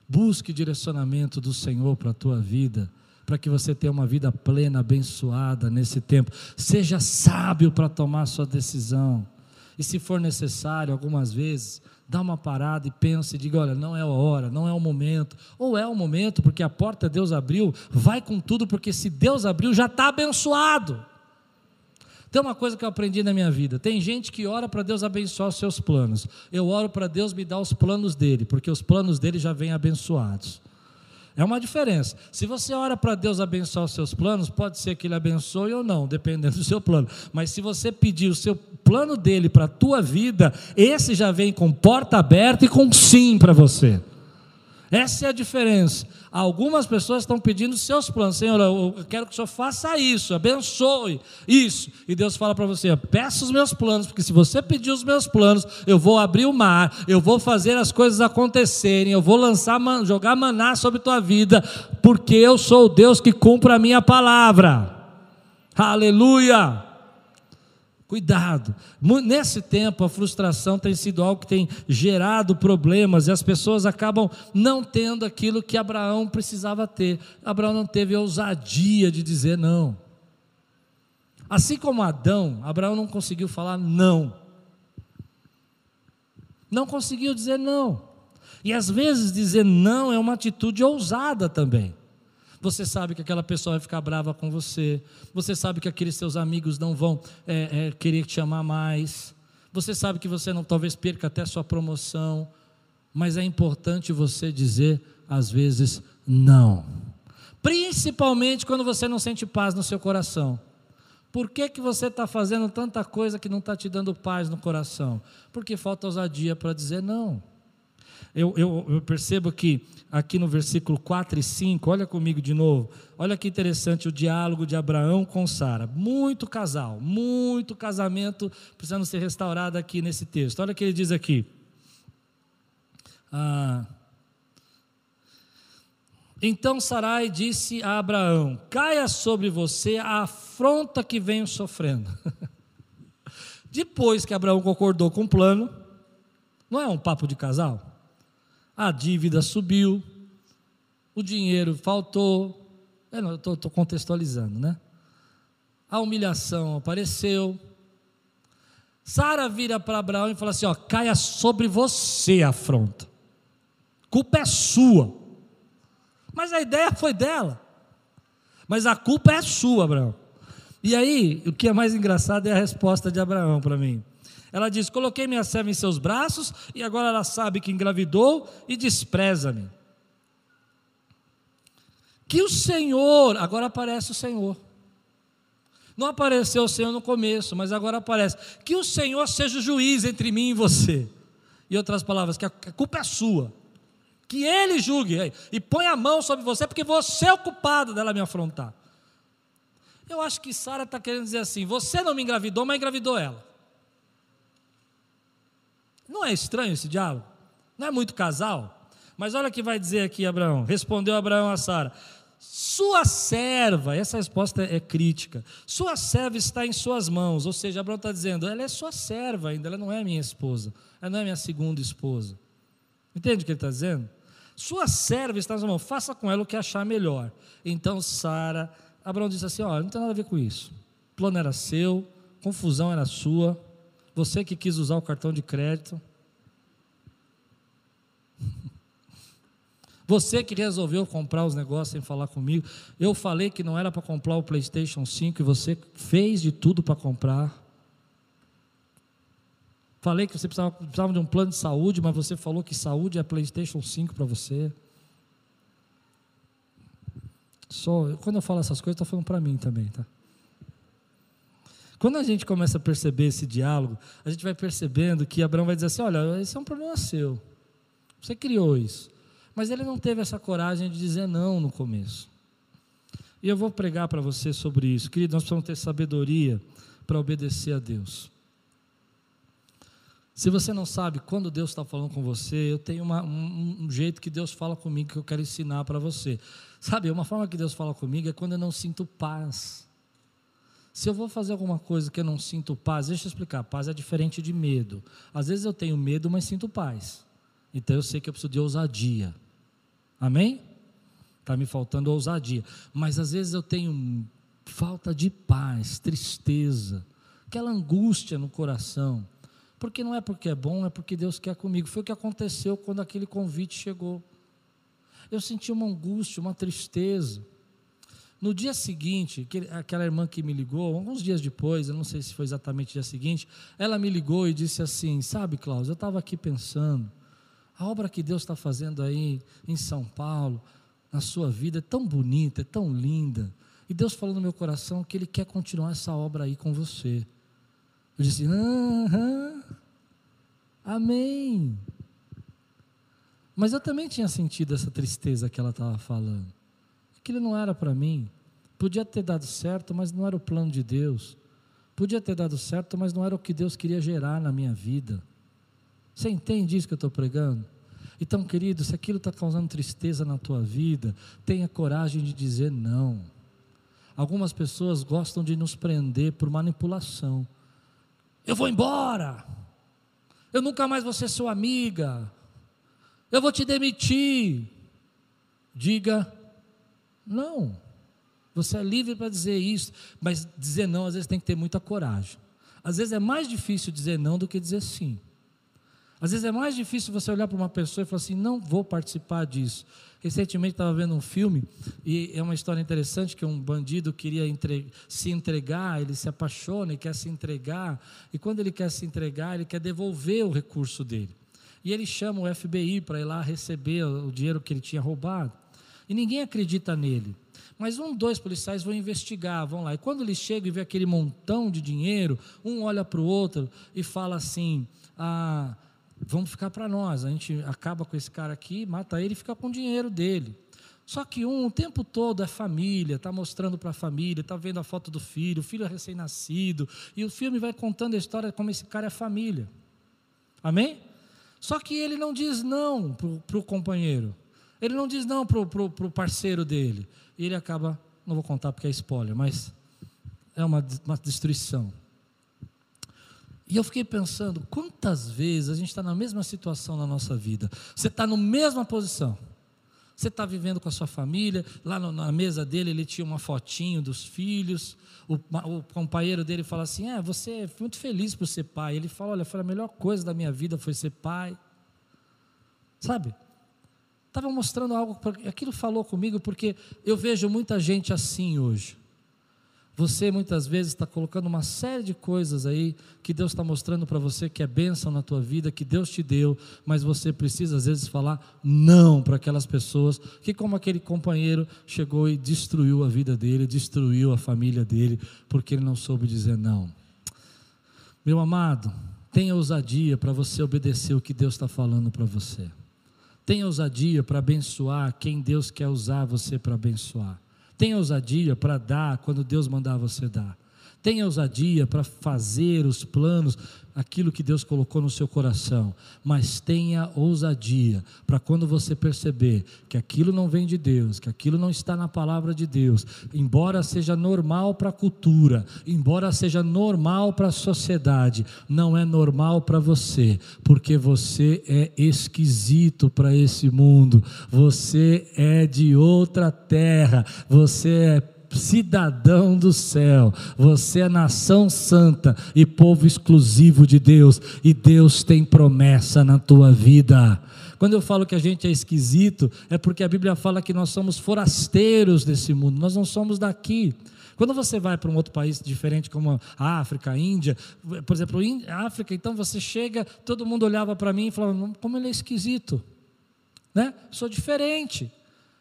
Busque direcionamento do Senhor para a tua vida para que você tenha uma vida plena, abençoada nesse tempo. Seja sábio para tomar sua decisão. E se for necessário, algumas vezes, dá uma parada e pense e diga: olha, não é a hora, não é o momento. Ou é o momento, porque a porta Deus abriu, vai com tudo, porque se Deus abriu, já está abençoado. Tem uma coisa que eu aprendi na minha vida: tem gente que ora para Deus abençoar os seus planos. Eu oro para Deus me dar os planos dele, porque os planos dele já vêm abençoados. É uma diferença. Se você ora para Deus abençoar os seus planos, pode ser que Ele abençoe ou não, dependendo do seu plano. Mas se você pedir o seu plano dele para a tua vida, esse já vem com porta aberta e com sim para você. Essa é a diferença. Algumas pessoas estão pedindo seus planos. Senhor, eu quero que o Senhor faça isso, abençoe isso. E Deus fala para você: peça os meus planos, porque se você pedir os meus planos, eu vou abrir o mar, eu vou fazer as coisas acontecerem, eu vou lançar, jogar maná sobre tua vida, porque eu sou o Deus que cumpre a minha palavra. Aleluia! Cuidado. Nesse tempo, a frustração tem sido algo que tem gerado problemas e as pessoas acabam não tendo aquilo que Abraão precisava ter. Abraão não teve ousadia de dizer não. Assim como Adão, Abraão não conseguiu falar não. Não conseguiu dizer não. E às vezes dizer não é uma atitude ousada também. Você sabe que aquela pessoa vai ficar brava com você. Você sabe que aqueles seus amigos não vão é, é, querer te amar mais. Você sabe que você não talvez perca até sua promoção. Mas é importante você dizer, às vezes, não. Principalmente quando você não sente paz no seu coração. Por que, que você está fazendo tanta coisa que não está te dando paz no coração? Porque falta ousadia para dizer não. Eu, eu, eu, percebo que aqui no versículo 4 e 5, olha comigo de novo, olha que interessante o diálogo de Abraão com Sara. Muito casal, muito casamento precisando ser restaurado aqui nesse texto. Olha o que ele diz aqui. Ah, então Sarai disse a Abraão: Caia sobre você a afronta que venho sofrendo. Depois que Abraão concordou com o plano, não é um papo de casal? A dívida subiu, o dinheiro faltou. Eu estou contextualizando, né? A humilhação apareceu. Sara vira para Abraão e fala assim: ó, caia sobre você a afronta. Culpa é sua. Mas a ideia foi dela. Mas a culpa é sua, Abraão. E aí, o que é mais engraçado é a resposta de Abraão para mim. Ela diz: Coloquei minha serva em seus braços e agora ela sabe que engravidou e despreza-me. Que o Senhor, agora aparece o Senhor. Não apareceu o Senhor no começo, mas agora aparece. Que o Senhor seja o juiz entre mim e você. Em outras palavras, que a culpa é sua. Que Ele julgue e põe a mão sobre você, porque você é o culpado dela me afrontar. Eu acho que Sara está querendo dizer assim: você não me engravidou, mas engravidou ela. Não é estranho esse diálogo? Não é muito casal? Mas olha o que vai dizer aqui Abraão. Respondeu Abraão a Sara: Sua serva, essa resposta é crítica. Sua serva está em suas mãos. Ou seja, Abraão está dizendo: ela é sua serva ainda, ela não é minha esposa, ela não é minha segunda esposa. Entende o que ele está dizendo? Sua serva está nas mãos, faça com ela o que achar melhor. Então Sara, Abraão disse assim: Olha, não tem nada a ver com isso. O plano era seu, confusão era sua, você que quis usar o cartão de crédito. Você que resolveu comprar os negócios sem falar comigo. Eu falei que não era para comprar o PlayStation 5 e você fez de tudo para comprar. Falei que você precisava, precisava, de um plano de saúde, mas você falou que saúde é PlayStation 5 para você. Só, quando eu falo essas coisas, estou falando para mim também, tá? Quando a gente começa a perceber esse diálogo, a gente vai percebendo que Abraão vai dizer assim: olha, esse é um problema seu. Você criou isso. Mas ele não teve essa coragem de dizer não no começo. E eu vou pregar para você sobre isso. Querido, nós precisamos ter sabedoria para obedecer a Deus. Se você não sabe quando Deus está falando com você, eu tenho uma, um, um, jeito que Deus fala comigo que eu quero ensinar para você. Sabe, uma forma que Deus fala comigo é quando eu não sinto paz. Se eu vou fazer alguma coisa que eu não sinto paz, deixa eu explicar. Paz é diferente de medo. Às vezes eu tenho medo, mas sinto paz. Então eu sei que eu preciso de ousadia. Amém? Está me faltando ousadia. Mas às vezes eu tenho falta de paz, tristeza, aquela angústia no coração. Porque não é porque é bom, é porque Deus quer comigo. Foi o que aconteceu quando aquele convite chegou. Eu senti uma angústia, uma tristeza. No dia seguinte, aquela irmã que me ligou, alguns dias depois, eu não sei se foi exatamente o dia seguinte, ela me ligou e disse assim: Sabe, Cláudio, eu estava aqui pensando, a obra que Deus está fazendo aí em São Paulo, na sua vida, é tão bonita, é tão linda. E Deus falou no meu coração que Ele quer continuar essa obra aí com você. Eu disse: Aham, amém. Mas eu também tinha sentido essa tristeza que ela estava falando. Aquilo não era para mim. Podia ter dado certo, mas não era o plano de Deus. Podia ter dado certo, mas não era o que Deus queria gerar na minha vida. Você entende isso que eu estou pregando? Então, querido, se aquilo está causando tristeza na tua vida, tenha coragem de dizer não. Algumas pessoas gostam de nos prender por manipulação. Eu vou embora. Eu nunca mais vou ser sua amiga. Eu vou te demitir. Diga não. Você é livre para dizer isso, mas dizer não às vezes tem que ter muita coragem. Às vezes é mais difícil dizer não do que dizer sim. Às vezes é mais difícil você olhar para uma pessoa e falar assim: não vou participar disso. Recentemente estava vendo um filme e é uma história interessante que um bandido queria entre, se entregar, ele se apaixona e quer se entregar, e quando ele quer se entregar, ele quer devolver o recurso dele. E ele chama o FBI para ir lá receber o dinheiro que ele tinha roubado. E ninguém acredita nele. Mas um, dois policiais vão investigar, vão lá. E quando eles chegam e vê aquele montão de dinheiro, um olha para o outro e fala assim: ah, vamos ficar para nós. A gente acaba com esse cara aqui, mata ele e fica com o dinheiro dele. Só que um o tempo todo é família, está mostrando para a família, está vendo a foto do filho, o filho é recém-nascido, e o filme vai contando a história como esse cara é família. Amém? Só que ele não diz não para o companheiro, ele não diz não para o parceiro dele, e ele acaba, não vou contar porque é spoiler, mas é uma, uma destruição. E eu fiquei pensando, quantas vezes a gente está na mesma situação na nossa vida? Você está na mesma posição. Você está vivendo com a sua família, lá na mesa dele ele tinha uma fotinho dos filhos, o, o companheiro dele fala assim: É, você é muito feliz por ser pai. Ele fala: Olha, foi a melhor coisa da minha vida foi ser pai. Sabe? Estava mostrando algo, aquilo falou comigo, porque eu vejo muita gente assim hoje. Você muitas vezes está colocando uma série de coisas aí que Deus está mostrando para você que é bênção na tua vida, que Deus te deu, mas você precisa às vezes falar não para aquelas pessoas que, como aquele companheiro, chegou e destruiu a vida dele, destruiu a família dele, porque ele não soube dizer não. Meu amado, tenha ousadia para você obedecer o que Deus está falando para você. Tenha ousadia para abençoar quem Deus quer usar você para abençoar. Tenha ousadia para dar quando Deus mandar você dar. Tenha ousadia para fazer os planos, aquilo que Deus colocou no seu coração, mas tenha ousadia para quando você perceber que aquilo não vem de Deus, que aquilo não está na palavra de Deus, embora seja normal para a cultura, embora seja normal para a sociedade, não é normal para você, porque você é esquisito para esse mundo, você é de outra terra, você é cidadão do céu, você é nação santa e povo exclusivo de Deus, e Deus tem promessa na tua vida. Quando eu falo que a gente é esquisito, é porque a Bíblia fala que nós somos forasteiros desse mundo, nós não somos daqui. Quando você vai para um outro país diferente, como a África, a Índia, por exemplo, a África, então você chega, todo mundo olhava para mim e falava, como ele é esquisito, né? Sou diferente.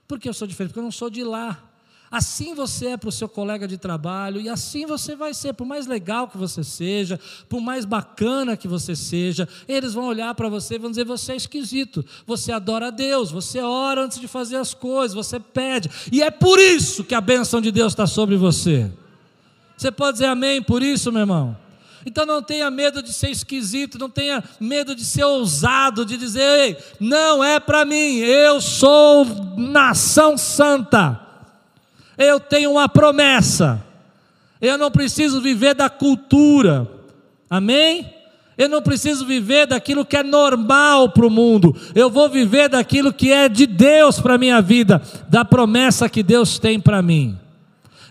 Por que eu sou diferente? Porque eu não sou de lá. Assim você é para o seu colega de trabalho, e assim você vai ser, por mais legal que você seja, por mais bacana que você seja, eles vão olhar para você e vão dizer: você é esquisito, você adora a Deus, você ora antes de fazer as coisas, você pede, e é por isso que a bênção de Deus está sobre você. Você pode dizer amém por isso, meu irmão? Então não tenha medo de ser esquisito, não tenha medo de ser ousado, de dizer, ei, não é para mim, eu sou nação santa. Eu tenho uma promessa. Eu não preciso viver da cultura. Amém? Eu não preciso viver daquilo que é normal para o mundo. Eu vou viver daquilo que é de Deus para a minha vida, da promessa que Deus tem para mim.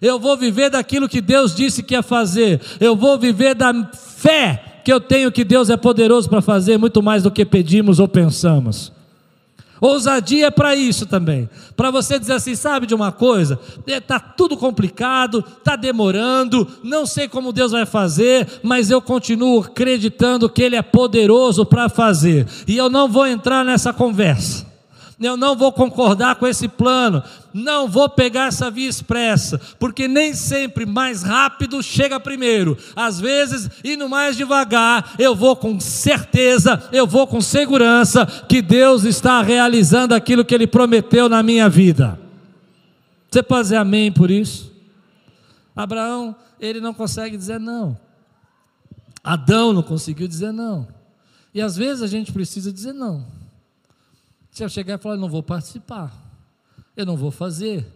Eu vou viver daquilo que Deus disse que ia fazer. Eu vou viver da fé que eu tenho que Deus é poderoso para fazer muito mais do que pedimos ou pensamos. Ousadia é para isso também. Para você dizer assim, sabe de uma coisa? Está é, tudo complicado, está demorando, não sei como Deus vai fazer, mas eu continuo acreditando que Ele é poderoso para fazer. E eu não vou entrar nessa conversa eu não vou concordar com esse plano, não vou pegar essa via expressa, porque nem sempre mais rápido chega primeiro. Às vezes, indo mais devagar, eu vou com certeza, eu vou com segurança que Deus está realizando aquilo que Ele prometeu na minha vida. Você pode dizer amém por isso? Abraão, ele não consegue dizer não. Adão não conseguiu dizer não. E às vezes a gente precisa dizer não. Se eu chegar e falar, não vou participar, eu não vou fazer,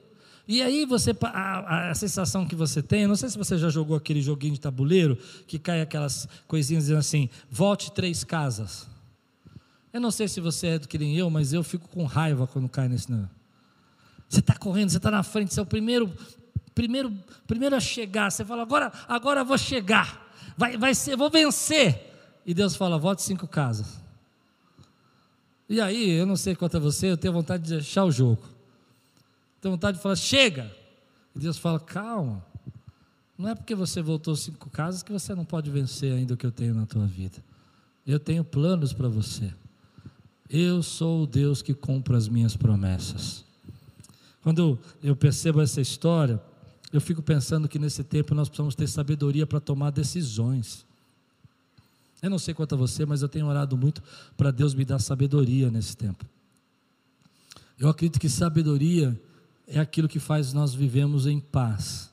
E aí você a, a, sensação que você tem, não sei se você já jogou aquele joguinho de tabuleiro que cai aquelas coisinhas dizendo assim, volte três casas. Eu não sei se você é do que nem eu, mas eu fico com raiva quando cai nesse. Não. Você está correndo, você está na frente, você é o primeiro, primeiro, primeiro a chegar. Você fala, agora, agora vou chegar, vai, vai ser, vou vencer. E Deus fala, volte cinco casas. E aí, eu não sei quanto a você, eu tenho vontade de deixar o jogo. Tem vontade de falar, chega. E Deus fala, calma. Não é porque você voltou cinco casas que você não pode vencer ainda o que eu tenho na tua vida. Eu tenho planos para você. Eu sou o Deus que cumpre as minhas promessas. Quando eu percebo essa história, eu fico pensando que nesse tempo nós precisamos ter sabedoria para tomar decisões. Eu não sei quanto a você, mas eu tenho orado muito para Deus me dar sabedoria nesse tempo. Eu acredito que sabedoria é aquilo que faz nós vivemos em paz.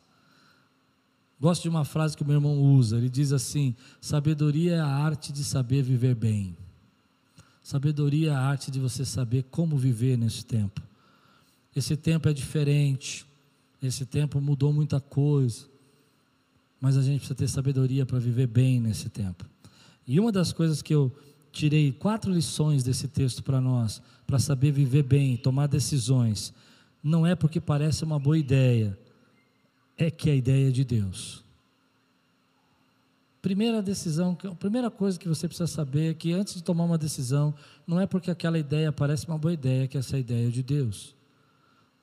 Gosto de uma frase que o meu irmão usa, ele diz assim: sabedoria é a arte de saber viver bem. Sabedoria é a arte de você saber como viver nesse tempo. Esse tempo é diferente, esse tempo mudou muita coisa, mas a gente precisa ter sabedoria para viver bem nesse tempo. E uma das coisas que eu tirei quatro lições desse texto para nós, para saber viver bem, tomar decisões, não é porque parece uma boa ideia, é que é a ideia de Deus. Primeira decisão, a primeira coisa que você precisa saber é que antes de tomar uma decisão, não é porque aquela ideia parece uma boa ideia, que essa é ideia de Deus.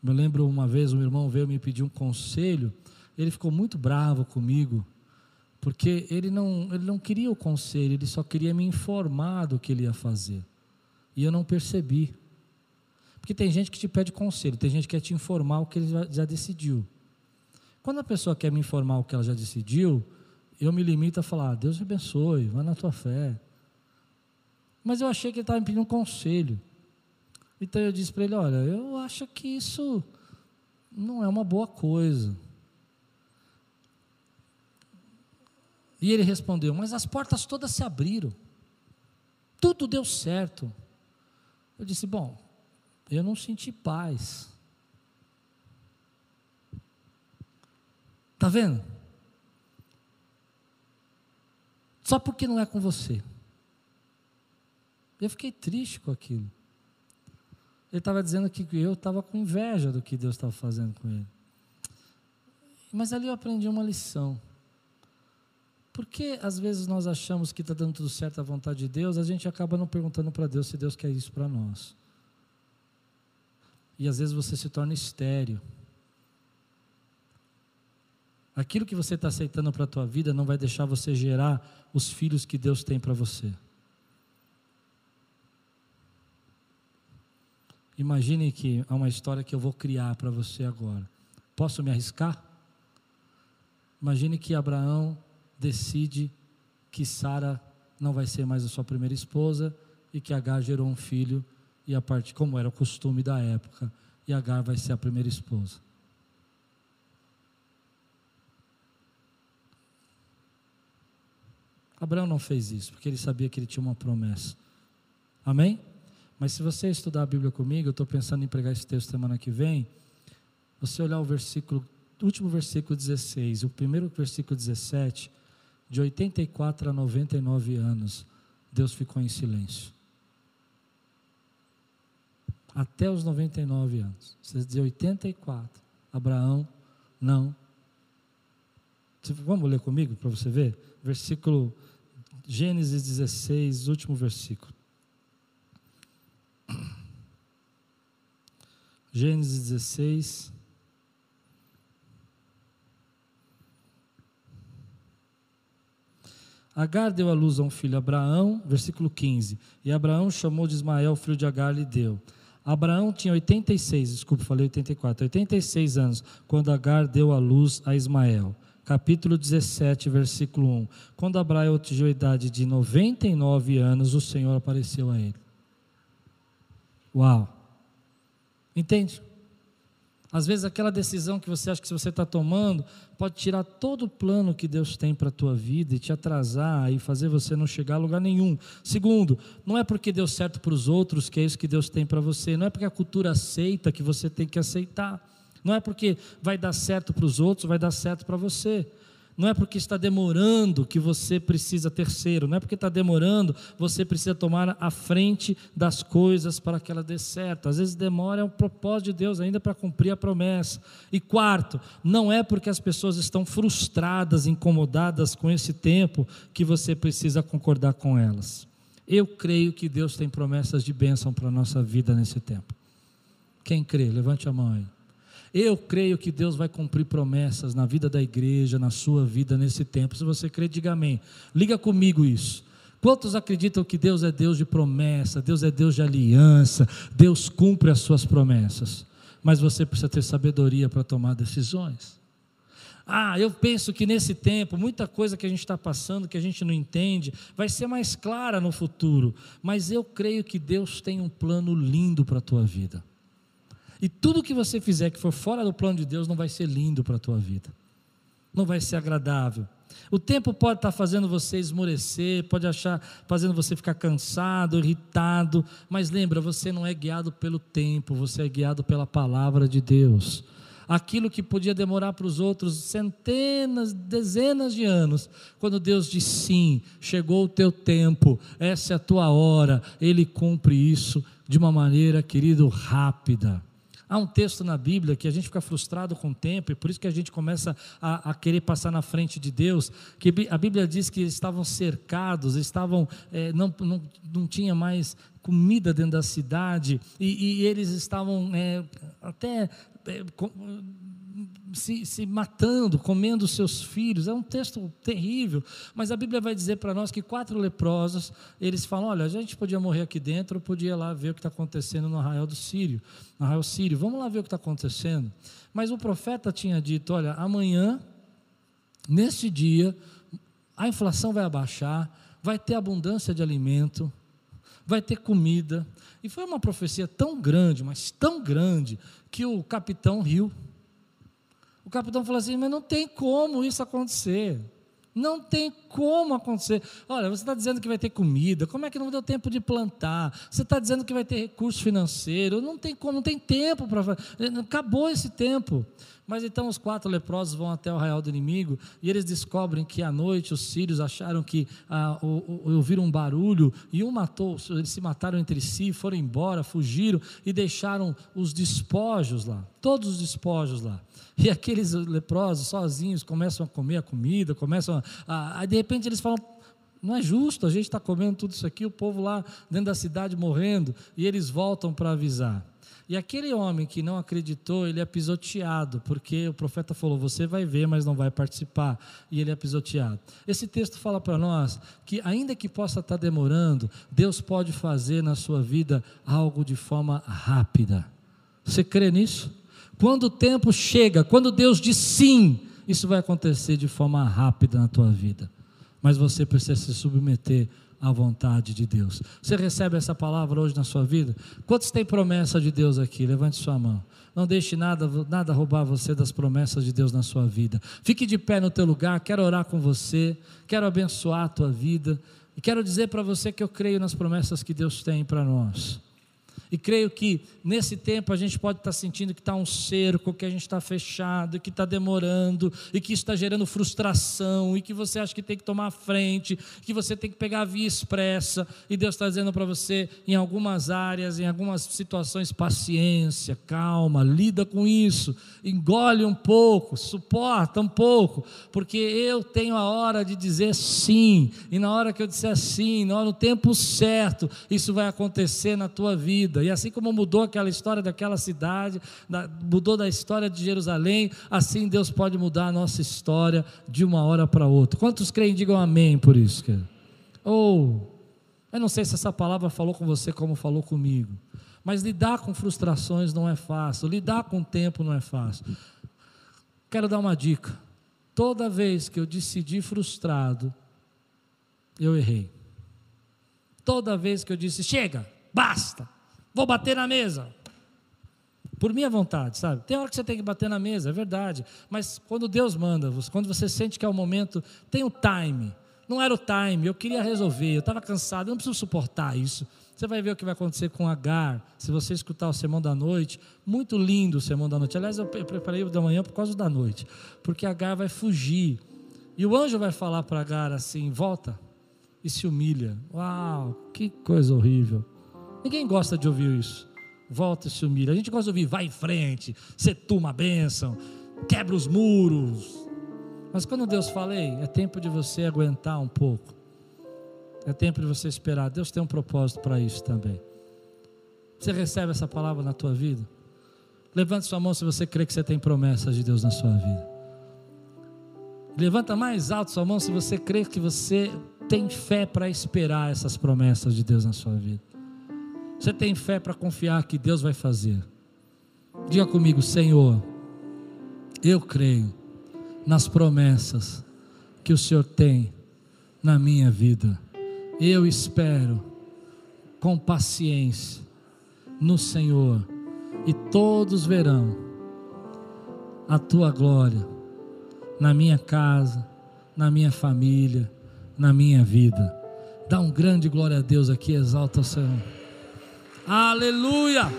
Eu lembro uma vez um irmão veio me pedir um conselho, ele ficou muito bravo comigo, porque ele não, ele não queria o conselho, ele só queria me informar do que ele ia fazer. E eu não percebi. Porque tem gente que te pede conselho, tem gente que quer te informar o que ele já, decidiu. Quando a pessoa quer me informar o que ela já decidiu, eu me limito a falar: ah, Deus te abençoe, vai na tua fé. Mas eu achei que ele estava me pedindo um conselho. Então eu disse para ele: olha, eu acho que isso não é uma boa coisa. E ele respondeu: mas as portas todas se abriram, tudo deu certo. Eu disse: bom, eu não senti paz. Está vendo? Só porque não é com você. Eu fiquei triste com aquilo. Ele estava dizendo que eu estava com inveja do que Deus estava fazendo com ele. Mas ali eu aprendi uma lição. Porque às vezes nós achamos que está dando tudo certo à vontade de Deus, a gente acaba não perguntando para Deus se Deus quer isso para nós. E às vezes você se torna estéreo. Aquilo que você está aceitando para a tua vida não vai deixar você gerar os filhos que Deus tem para você. Imagine que há uma história que eu vou criar para você agora. Posso me arriscar? Imagine que Abraão decide que Sara não vai ser mais a sua primeira esposa e que Agar gerou um filho e a parte como era o costume da época, e Agar vai ser a primeira esposa. Abraão não fez isso, porque ele sabia que ele tinha uma promessa. Amém? Mas se você estudar a Bíblia comigo, eu estou pensando em pregar esse texto semana que vem. Você olhar o versículo, último versículo 16, o primeiro versículo 17, de 84 a 99 anos, Deus ficou em silêncio até os 99 anos. Você diz 84. Abraão, não. Vamos ler comigo para você ver? Versículo Gênesis 16, último versículo. Gênesis 16. Agar deu à luz a um filho, Abraão, versículo 15. E Abraão chamou de Ismael, filho de Agar, lhe deu. Abraão tinha 86, desculpa, falei 84, 86 anos, quando Agar deu a luz a Ismael. Capítulo 17, versículo 1. Quando Abraão atingiu a idade de 99 anos, o Senhor apareceu a ele. Uau! Entende? Às vezes aquela decisão que você acha que você está tomando pode tirar todo o plano que Deus tem para a tua vida e te atrasar e fazer você não chegar a lugar nenhum. Segundo, não é porque deu certo para os outros que é isso que Deus tem para você. Não é porque a cultura aceita que você tem que aceitar. Não é porque vai dar certo para os outros, vai dar certo para você. Não é porque está demorando que você precisa terceiro, não é porque está demorando você precisa tomar a frente das coisas para que ela dê certo. Às vezes demora é um propósito de Deus ainda para cumprir a promessa. E quarto, não é porque as pessoas estão frustradas, incomodadas com esse tempo que você precisa concordar com elas. Eu creio que Deus tem promessas de bênção para a nossa vida nesse tempo. Quem crê? Levante a mão aí. Eu creio que Deus vai cumprir promessas na vida da igreja, na sua vida nesse tempo. Se você crê, diga amém. Liga comigo isso. Quantos acreditam que Deus é Deus de promessa, Deus é Deus de aliança, Deus cumpre as suas promessas? Mas você precisa ter sabedoria para tomar decisões. Ah, eu penso que nesse tempo, muita coisa que a gente está passando, que a gente não entende, vai ser mais clara no futuro. Mas eu creio que Deus tem um plano lindo para a tua vida. E tudo que você fizer que for fora do plano de Deus não vai ser lindo para a tua vida. Não vai ser agradável. O tempo pode estar fazendo você esmorecer, pode achar fazendo você ficar cansado, irritado, mas lembra, você não é guiado pelo tempo, você é guiado pela palavra de Deus. Aquilo que podia demorar para os outros centenas, dezenas de anos, quando Deus diz sim, chegou o teu tempo, essa é a tua hora, Ele cumpre isso de uma maneira, querido, rápida. Há um texto na Bíblia que a gente fica frustrado com o tempo e por isso que a gente começa a, a querer passar na frente de Deus. Que a Bíblia diz que eles estavam cercados, estavam é, não, não, não tinha mais comida dentro da cidade e, e eles estavam é, até se, se matando, comendo seus filhos. É um texto terrível. Mas a Bíblia vai dizer para nós que quatro leprosos, eles falam: olha, a gente podia morrer aqui dentro, ou podia lá ver o que está acontecendo no arraial do Sírio. No arraial Sírio, vamos lá ver o que está acontecendo. Mas o profeta tinha dito: olha, amanhã, neste dia, a inflação vai abaixar, vai ter abundância de alimento, vai ter comida. E foi uma profecia tão grande, mas tão grande, que o capitão riu. O capitão falou assim: mas não tem como isso acontecer. Não tem como acontecer. Olha, você está dizendo que vai ter comida, como é que não deu tempo de plantar? Você está dizendo que vai ter recurso financeiro, não tem como, não tem tempo para. Acabou esse tempo. Mas então os quatro leprosos vão até o arraial do inimigo e eles descobrem que à noite os sírios acharam que ah, ouviram um barulho e um matou, eles se mataram entre si, foram embora, fugiram e deixaram os despojos lá, todos os despojos lá. E aqueles leprosos sozinhos começam a comer a comida, começam a. Aí de repente eles falam: não é justo, a gente está comendo tudo isso aqui, o povo lá dentro da cidade morrendo, e eles voltam para avisar. E aquele homem que não acreditou, ele é pisoteado, porque o profeta falou: você vai ver, mas não vai participar, e ele é pisoteado. Esse texto fala para nós que, ainda que possa estar demorando, Deus pode fazer na sua vida algo de forma rápida. Você crê nisso? Quando o tempo chega, quando Deus diz sim, isso vai acontecer de forma rápida na tua vida. Mas você precisa se submeter à vontade de Deus. Você recebe essa palavra hoje na sua vida? Quantos têm promessa de Deus aqui? Levante sua mão. Não deixe nada, nada roubar você das promessas de Deus na sua vida. Fique de pé no teu lugar, quero orar com você, quero abençoar a tua vida. E quero dizer para você que eu creio nas promessas que Deus tem para nós. E creio que nesse tempo a gente pode estar sentindo que está um cerco, que a gente está fechado, que está demorando, e que está gerando frustração, e que você acha que tem que tomar a frente, que você tem que pegar a via expressa, e Deus está dizendo para você, em algumas áreas, em algumas situações, paciência, calma, lida com isso, engole um pouco, suporta um pouco, porque eu tenho a hora de dizer sim, e na hora que eu disser sim, no tempo certo, isso vai acontecer na tua vida e assim como mudou aquela história daquela cidade, da, mudou da história de Jerusalém, assim Deus pode mudar a nossa história de uma hora para outra. Quantos creem, digam amém por isso, querido? Ou, eu não sei se essa palavra falou com você como falou comigo, mas lidar com frustrações não é fácil, lidar com o tempo não é fácil. Quero dar uma dica. Toda vez que eu decidi frustrado, eu errei. Toda vez que eu disse, chega, basta, Vou bater na mesa. Por minha vontade, sabe? Tem hora que você tem que bater na mesa, é verdade. Mas quando Deus manda, quando você sente que é o momento, tem o time. Não era o time, eu queria resolver, eu estava cansado, eu não preciso suportar isso. Você vai ver o que vai acontecer com Agar, se você escutar o sermão da noite. Muito lindo o sermão da noite. Aliás, eu preparei o da manhã por causa da noite, porque Agar vai fugir. E o anjo vai falar para Agar assim: volta e se humilha. Uau, que coisa horrível. Ninguém gosta de ouvir isso. Volta e se humilha. A gente gosta de ouvir, vai em frente, você toma a bênção, quebra os muros. Mas quando Deus fala, Ei, é tempo de você aguentar um pouco. É tempo de você esperar. Deus tem um propósito para isso também. Você recebe essa palavra na tua vida? Levante sua mão se você crê que você tem promessas de Deus na sua vida. Levanta mais alto sua mão se você crê que você tem fé para esperar essas promessas de Deus na sua vida. Você tem fé para confiar que Deus vai fazer. Diga comigo, Senhor, eu creio nas promessas que o Senhor tem na minha vida. Eu espero com paciência no Senhor e todos verão a tua glória na minha casa, na minha família, na minha vida. Dá um grande glória a Deus aqui, exalta o Senhor. Aleluia!